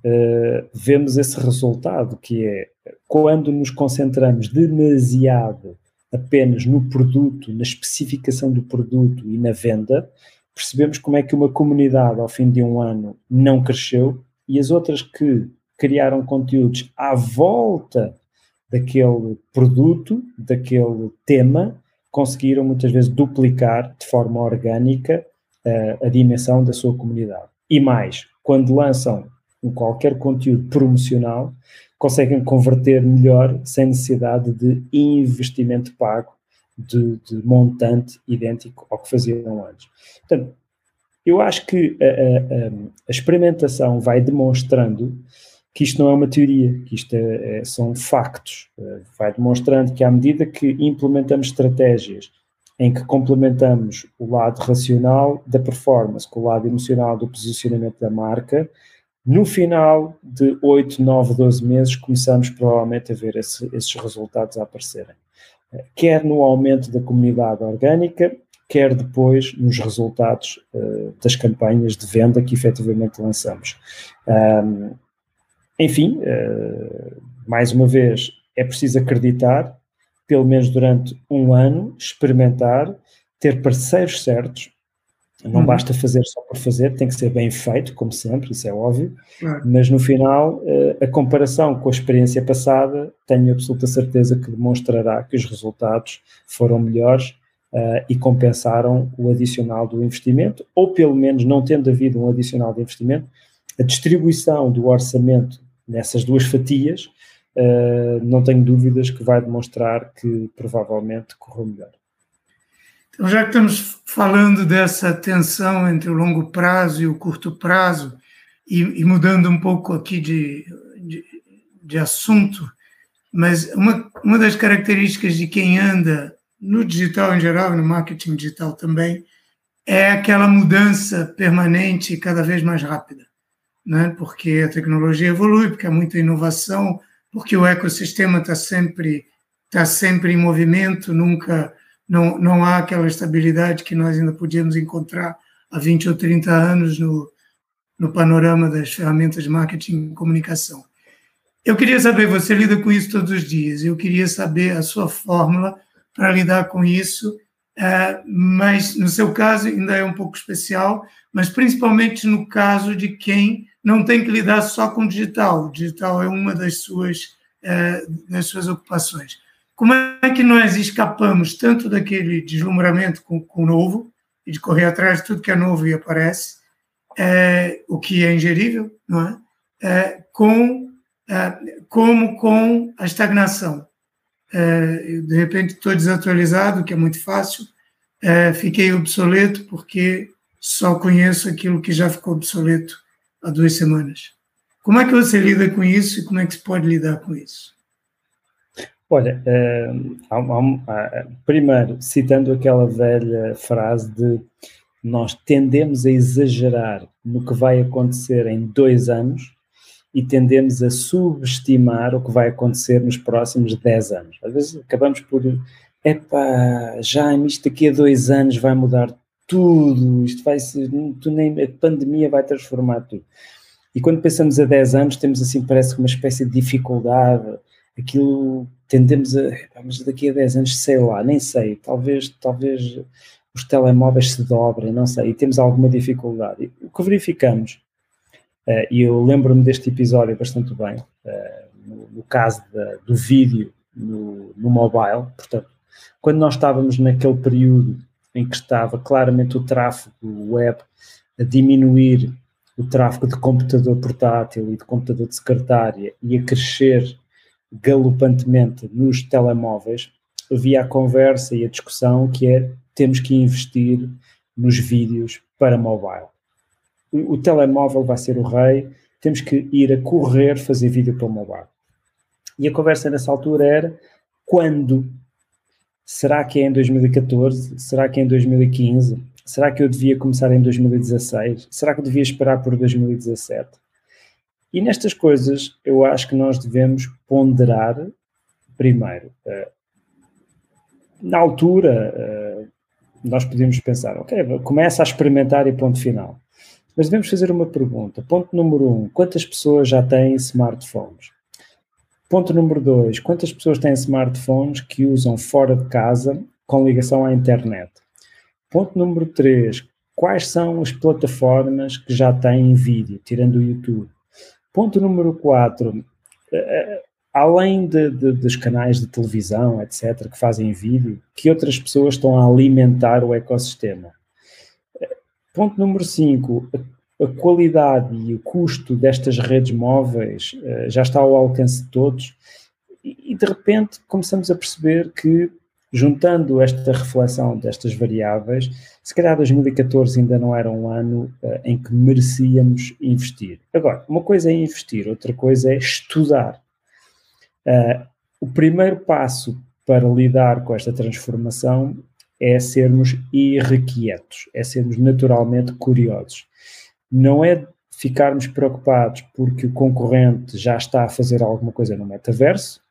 uh, vemos esse resultado, que é quando nos concentramos demasiado apenas no produto, na especificação do produto e na venda, percebemos como é que uma comunidade ao fim de um ano não cresceu e as outras que criaram conteúdos à volta daquele produto, daquele tema, conseguiram muitas vezes duplicar de forma orgânica uh, a dimensão da sua comunidade. E mais, quando lançam qualquer conteúdo promocional, conseguem converter melhor sem necessidade de investimento pago de, de montante idêntico ao que faziam antes. Portanto, eu acho que a, a, a, experimentação vai demonstrando que isto não é uma teoria, que isto é, é, são factos. Eh, vai demonstrando que à medida que implementamos estratégias em que complementamos o lado racional da performance com o lado emocional do posicionamento da marca, no final de 8, 9, 12 meses, começamos provavelmente a ver esse, esses resultados a aparecerem. Quer no aumento da comunidade orgânica, quer depois nos resultados uh, das campanhas de venda que efetivamente lançamos. Um, enfim, uh, mais uma vez, é preciso acreditar, pelo menos durante um ano, experimentar, ter parceiros certos, não uhum. basta fazer só por fazer, tem que ser bem feito, como sempre, isso é óbvio, uhum. mas no final, eh, a comparação com a experiência passada, tenho absoluta certeza que demonstrará que os resultados foram melhores uh, e compensaram o adicional do investimento, ou pelo menos não tendo havido um adicional de investimento, a distribuição do orçamento nessas duas fatias, uh, não tenho dúvidas que vai demonstrar que provavelmente correu melhor. Então, já que estamos falando dessa tensão entre o longo prazo e o curto prazo, e, e mudando um pouco aqui de, de, de assunto, mas uma, uma das características de quem anda no digital em geral, no marketing digital também, é aquela mudança permanente e cada vez mais rápida, né? porque a tecnologia evolui, porque há muita inovação, porque o ecossistema está sempre, tá sempre em movimento, nunca não, não há aquela estabilidade que nós ainda podíamos encontrar há 20 ou 30 anos no, no panorama das ferramentas de marketing e comunicação. Eu queria saber, você lida com isso todos os dias, eu queria saber a sua fórmula para lidar com isso, uh, mas no seu caso ainda é um pouco especial, mas principalmente no caso de quem não tem que lidar só com digital. O digital é uma das suas, uh, das suas ocupações. Como é que nós escapamos tanto daquele deslumbramento com, com o novo, e de correr atrás de tudo que é novo e aparece, é, o que é ingerível, não é? é com, é, como com a estagnação. é, de repente estou desatualizado, que é muito fácil, fiquei obsoleto porque só conheço aquilo que já ficou obsoleto há duas semanas. Como é que você lida com isso e como é que se pode lidar com isso? Olha, uh, primeiro, citando aquela velha frase de nós tendemos a exagerar no que vai acontecer em dois anos e tendemos a subestimar o que vai acontecer nos próximos dez anos. Às vezes acabamos por, epá, já isto daqui a dois anos vai mudar tudo, isto vai ser, tu nem, a pandemia vai transformar tudo. E quando pensamos a 10 anos, temos assim, parece uma espécie de dificuldade, aquilo tendemos a, mas daqui a 10 anos, sei lá, nem sei, talvez, talvez os telemóveis se dobrem, não sei, e temos alguma dificuldade. O que verificamos, uh, e eu lembro-me deste episódio bastante bem, uh, no, caso do vídeo no, no mobile, portanto, quando nós estávamos naquele período em que estava claramente o tráfego web a diminuir o tráfego de computador portátil e de computador de secretária e a crescer galopantemente nos telemóveis, havia a conversa e a discussão que é temos que investir nos vídeos para mobile. O, o telemóvel vai ser o rei, temos que ir a correr fazer vídeo para o mobile. E a conversa nessa altura era quando? Será que é em 2014? Será que é em 2015? Será que eu devia começar em 2016? Será que eu devia esperar por 2017? E nestas coisas, eu acho que nós devemos ponderar, primeiro, uh, na altura, uh, nós podemos pensar, ok, começa a experimentar e ponto final. Mas devemos fazer uma pergunta. Ponto número um: quantas pessoas já têm smartphones? Ponto número dois: quantas pessoas têm smartphones que usam fora de casa com ligação à internet? Ponto número três: quais são as plataformas que já têm vídeo, tirando o YouTube? Ponto número 4. Eh, eh, além de, de, dos canais de televisão, etc., que fazem vídeo, que outras pessoas estão a alimentar o ecossistema? Eh, ponto número 5. A, qualidade e o custo destas redes móveis uh, já está ao alcance de todos e, e, de repente começamos a perceber que juntando esta reflexão destas variáveis, se calhar 2014 ainda não era um ano uh, em que merecíamos investir. Agora, uma coisa é investir, outra coisa é estudar. Uh, o primeiro passo para lidar com esta transformação é sermos irrequietos, é sermos naturalmente curiosos. Não é ficarmos preocupados porque o concorrente já está a fazer alguma coisa no metaverso,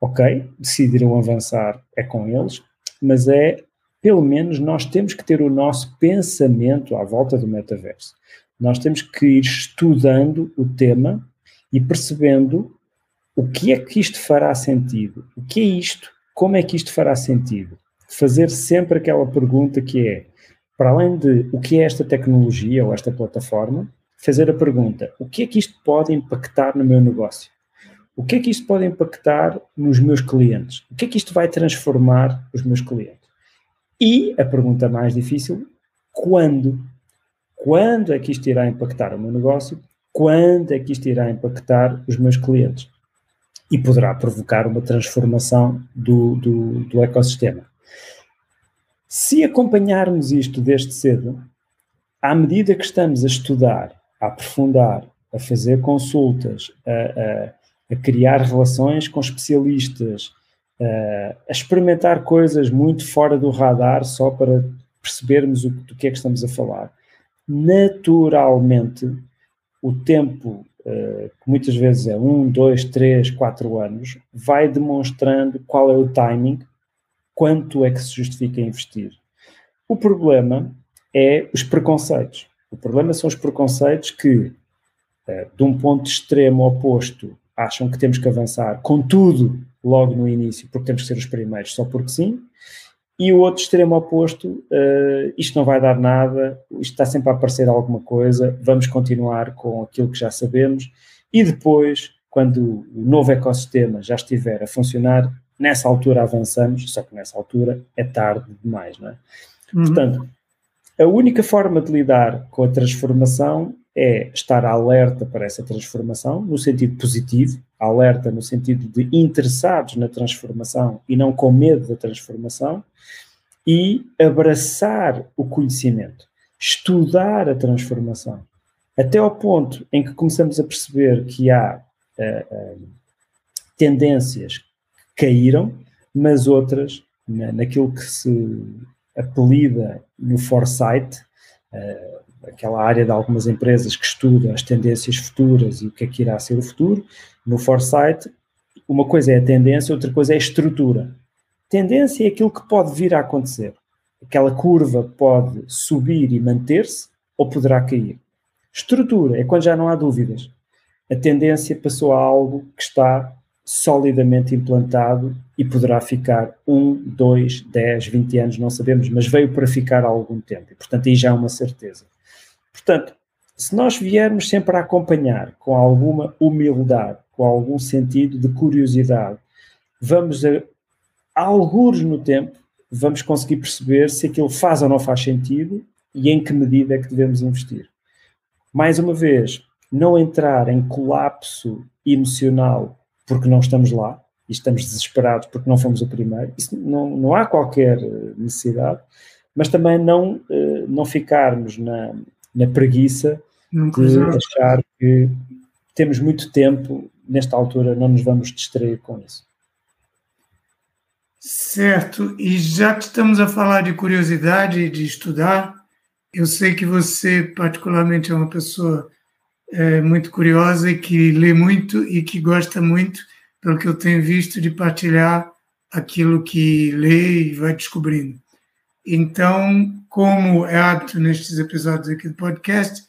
ok, decidiram avançar, é com eles, mas é, pelo menos, nós temos que ter o nosso pensamento à volta do metaverso. Nós temos que ir estudando o tema e percebendo o que é que isto fará sentido, o que é isto, como é que isto fará sentido. Fazer sempre aquela pergunta que é, para além de o que é esta tecnologia ou esta plataforma, fazer a pergunta: o que é que isto pode impactar no meu negócio? O que é que isto pode impactar nos meus clientes? O que é que isto vai transformar os meus clientes? E a pergunta mais difícil, quando? Quando é que isto irá impactar o meu negócio? Quando é que isto irá impactar os meus clientes? E poderá provocar uma transformação do, do, do ecossistema. Se acompanharmos isto desde cedo, à medida que estamos a estudar, a aprofundar, a fazer consultas, a, a a criar relações com especialistas, a experimentar coisas muito fora do radar só para percebermos o, do que é que estamos a falar. Naturalmente, o tempo, uh, que muitas vezes é um, dois, três, quatro anos, vai demonstrando qual é o timing, quanto é que se justifica investir. O problema é os preconceitos. O problema são os preconceitos que, uh, de um ponto extremo oposto, acham que temos que avançar com tudo logo no início, porque temos que ser os primeiros só porque sim, e o outro extremo oposto, uh, isto não vai dar nada, isto está sempre a aparecer alguma coisa, vamos continuar com aquilo que já sabemos, e depois, quando o novo ecossistema já estiver a funcionar, nessa altura avançamos, só que nessa altura é tarde demais, não é? Uhum. Portanto, a única forma de lidar com a transformação é estar alerta para essa transformação, no sentido positivo, alerta no sentido de interessados na transformação e não com medo da transformação, e abraçar o conhecimento, estudar a transformação, até ao ponto em que começamos a perceber que há uh, uh, tendências caíram, mas outras, na, naquilo que se apelida no foresight, uh, aquela área de algumas empresas que estuda as tendências futuras e o que é que irá ser o futuro, no foresight, uma coisa é a tendência, outra coisa é a estrutura. Tendência é aquilo que pode vir a acontecer. Aquela curva pode subir e manter-se ou poderá cair. Estrutura é quando já não há dúvidas. A tendência passou a algo que está solidamente implantado e poderá ficar um, dois, dez, vinte anos, não sabemos, mas veio para ficar há algum tempo. E, portanto, aí já é uma certeza. Portanto, se nós viermos sempre a acompanhar com alguma humildade, com algum sentido de curiosidade, vamos a, a alguns no tempo, vamos conseguir perceber se aquilo faz ou não faz sentido e em que medida é que devemos investir. Mais uma vez, não entrar em colapso emocional porque não estamos lá e estamos desesperados porque não fomos o primeiro, isso não, não há qualquer necessidade, mas também não, eh, não ficarmos na, na preguiça de achar que temos muito tempo, nesta altura não nos vamos distrair com isso. Certo, e já que estamos a falar de curiosidade de estudar, eu sei que você, particularmente, é uma pessoa é, muito curiosa e que lê muito e que gosta muito, pelo que eu tenho visto, de partilhar aquilo que lê e vai descobrindo. Então, como é hábito nestes episódios aqui do podcast,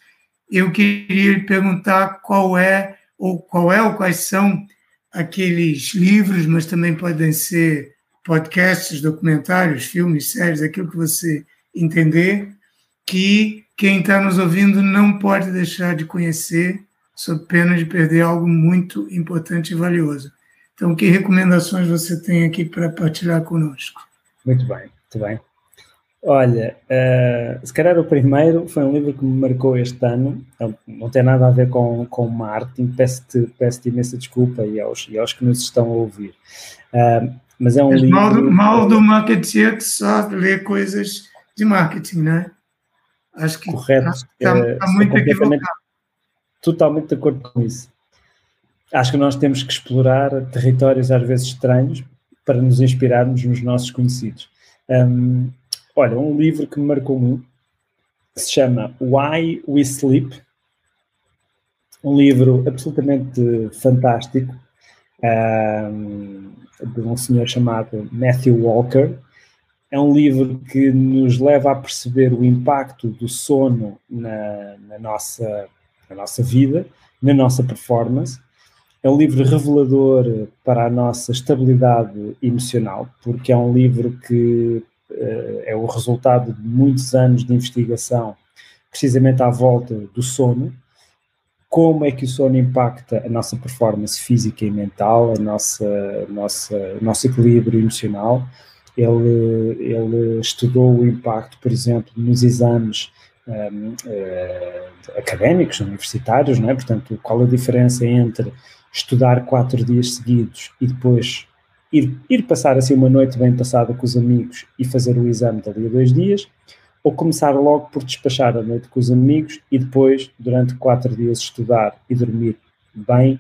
eu queria lhe perguntar qual é ou qual é ou quais são aqueles livros, mas também podem ser podcasts, documentários, filmes, séries, aquilo que você entender, que quem está nos ouvindo não pode deixar de conhecer, sob pena de perder algo muito importante e valioso. Então, que recomendações você tem aqui para partilhar conosco? Muito bem, muito bem. Olha, uh, se calhar o primeiro foi um livro que me marcou este ano, não tem nada a ver com, com marketing, peço-te peço imensa desculpa e aos, e aos que nos estão a ouvir. Uh, mas é um mas livro... Mal do, mal do marketing que só lê coisas de marketing, né? Acho que Correto. está, está uh, muito equivocado. Totalmente de acordo com isso. Acho que nós temos que explorar territórios às vezes estranhos para nos inspirarmos nos nossos conhecidos. Um, Olha, um livro que me marcou muito, que se chama Why We Sleep, um livro absolutamente fantástico, um, de um senhor chamado Matthew Walker. É um livro que nos leva a perceber o impacto do sono na, na nossa, na nossa vida, na nossa performance. É um livro revelador para a nossa estabilidade emocional, porque é um livro que eh, é o resultado de muitos anos de investigação, precisamente à volta do sono, como é que o sono impacta a nossa performance física e mental, a nossa, nossa, nosso equilíbrio emocional. Ele, ele estudou o impacto, por exemplo, nos exames um, uh, eh, académicos, universitários, não é? portanto, qual a diferença entre estudar quatro dias seguidos e depois ir, ir passar assim uma noite bem passada com os amigos e fazer o exame dali a dois dias, ou começar logo por despachar a noite com os amigos e depois, durante quatro dias, estudar e dormir bem,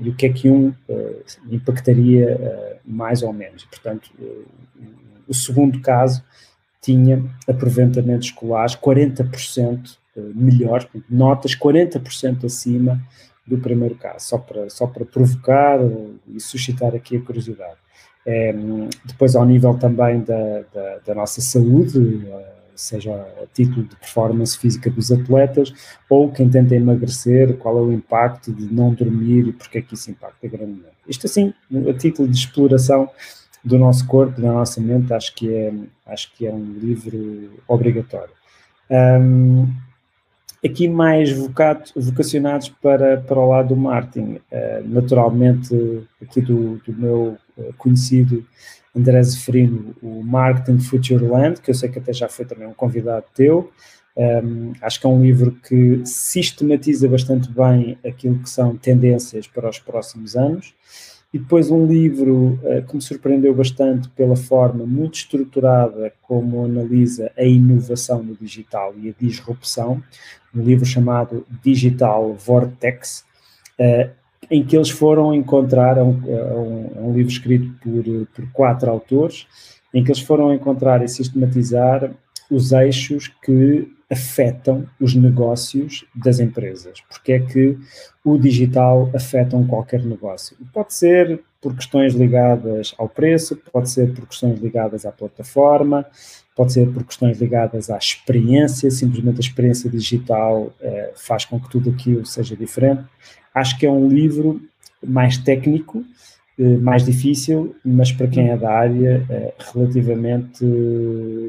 e o que é que um uh, impactaria uh, mais ou menos. Portanto, o segundo caso tinha aproveitamentos escolares 40% melhor, notas 40% acima do primeiro caso, só para, só para provocar e suscitar aqui a curiosidade. É, depois, ao nível também da, da, da, nossa saúde, eh, seja a título de performance física dos atletas, ou quem tenta emagrecer, qual é o impacto de não dormir e porque é que isso impacta grandemente. Isto assim, a título de exploração do nosso corpo, da nossa mente, acho que é, acho que é um livro obrigatório. Um, aqui mais vocado, vocacionados para, para o lado do marketing. Uh, naturalmente, aqui do, do meu uh, conhecido André Zeferino, o Marketing Future Land, que eu sei que até já foi também um convidado teu, Um, acho que é um livro que sistematiza bastante bem aquilo que são tendências para os próximos anos. E depois um livro uh, que me surpreendeu bastante pela forma muito estruturada como analisa a inovação no digital e a disrupção, um livro chamado Digital Vortex, uh, em que eles foram encontrar, é um, é um, é um livro escrito por, por quatro autores, em que eles foram encontrar e sistematizar os eixos que afetam os negócios das empresas. Porque é que o digital afeta qualquer negócio? Pode ser por questões ligadas ao preço, pode ser por questões ligadas à plataforma, pode ser por questões ligadas à experiência, simplesmente a experiência digital eh, faz com que tudo aquilo seja diferente. Acho que é um livro mais técnico, eh, mais difícil, mas para quem é da área, é relativamente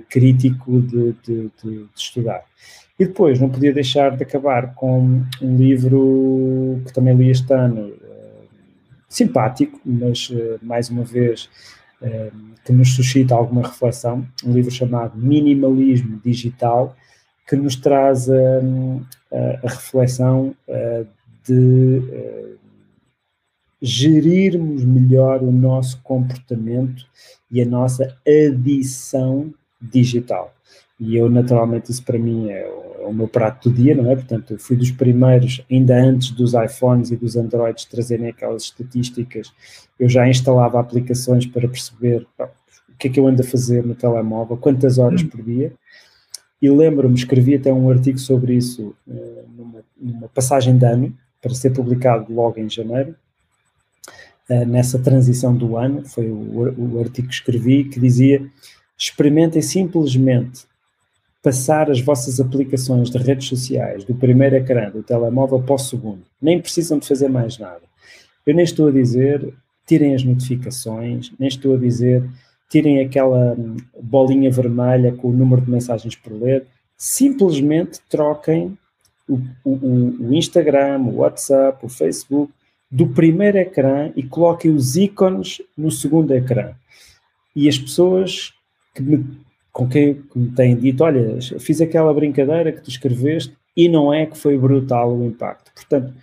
crítico de, de, de, de, estudar. E depois, não podia deixar de acabar com um livro que também li este ano, eh, simpático, mas mais uma vez que nos suscita alguma reflexão, um livro chamado Minimalismo Digital, que nos traz a, a, a reflexão de gerirmos melhor o nosso comportamento e a nossa adição digital. E eu, naturalmente, isso para mim é o, meu prato do dia, não é? Portanto, eu fui dos primeiros, ainda antes dos iPhones e dos Androids trazerem aquelas estatísticas, eu já instalava aplicações para perceber o que é que eu ando a fazer no telemóvel, quantas horas hum. por dia. E lembro-me, escrevi até um artigo sobre isso uh, numa, numa passagem de ano, para ser publicado logo em janeiro, uh, nessa transição do ano, foi o, o artigo que escrevi, que dizia: experimentem simplesmente passar as vossas aplicações de redes sociais do primeiro ecrã do telemóvel para o segundo. Nem precisam de fazer mais nada. Eu nem estou a dizer tirem as notificações, nem estou a dizer tirem aquela hum, bolinha vermelha com o número de mensagens por ler. Simplesmente troquem o, o, o Instagram, o WhatsApp, o Facebook do primeiro ecrã e coloquem os ícones no segundo ecrã. E as pessoas que me, com quem me têm dito, olha, fiz aquela brincadeira que tu escreveste e não é que foi brutal o impacto. Portanto,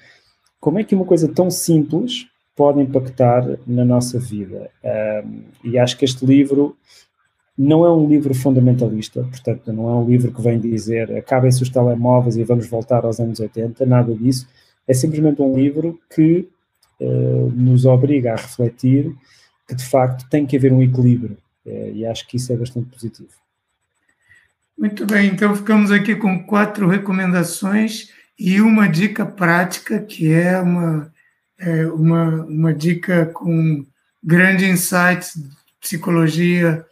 como é que uma coisa tão simples pode impactar na nossa vida? Um, e acho que este livro não é um livro fundamentalista, portanto, não é um livro que vem dizer acabem-se os telemóveis e vamos voltar aos anos 80, nada disso. É simplesmente um livro que uh, nos obriga a refletir que, de facto, tem que haver um equilíbrio. Uh, e acho que isso é bastante positivo. Muito bem, então ficamos aqui com quatro recomendações e uma dica prática, que é uma, é uma, uma dica com grande insight de psicologia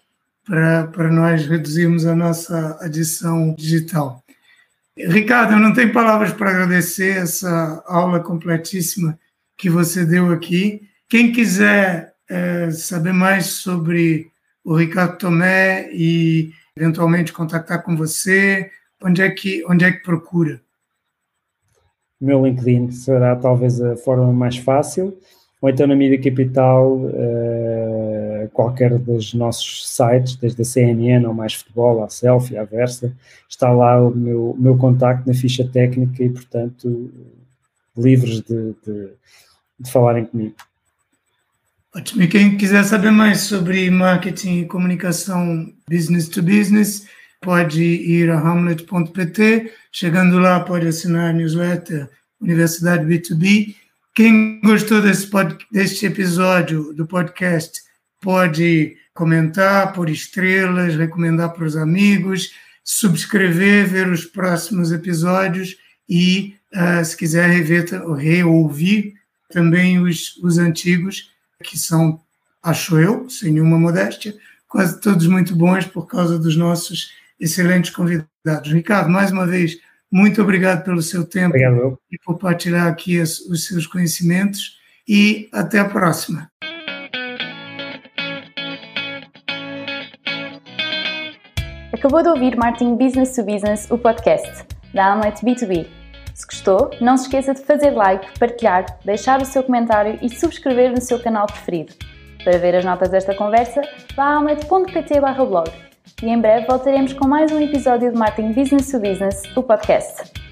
para nós reduzirmos a nossa adição digital. Ricardo, eu não tenho palavras para agradecer essa aula completíssima que você deu aqui. Quem quiser é, saber mais sobre o Ricardo Tomé e eventualmente contactar com você, onde é que, onde é que procura? Meu LinkedIn será talvez a forma mais fácil, ou então na Mídia Capital. Uh qualquer dos nossos sites, desde a CNN ao Mais Futebol, à Selfie, à Versa, está lá o meu, meu contacto na ficha técnica e, portanto, livres de, de, de falarem comigo. Ótimo. E quem quiser saber mais sobre marketing e comunicação business to business, pode ir a hamlet.pt. Chegando lá, pode assinar a newsletter Universidade B2B. Quem gostou desse, pod, deste episódio do podcast, pode comentar por estrelas, recomendar para os amigos, subscrever, ver os próximos episódios e, uh, se quiser, rever, reouvir também os, os antigos, que são, acho eu, sem nenhuma modéstia, quase todos muito bons por causa dos nossos excelentes convidados. Ricardo, mais uma vez, muito obrigado pelo seu tempo obrigado. e por partilhar aqui os seus conhecimentos e até a próxima. Acabou de ouvir Marketing Business to Business, o podcast da Amlet B2B. Se gostou, não se esqueça de fazer like, partilhar, deixar o seu comentário e subscrever no seu canal preferido. Para ver as notas desta conversa, vá a amlet.pt blog. e em breve voltaremos com mais um episódio de Marketing Business to Business, o podcast.